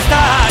Ataque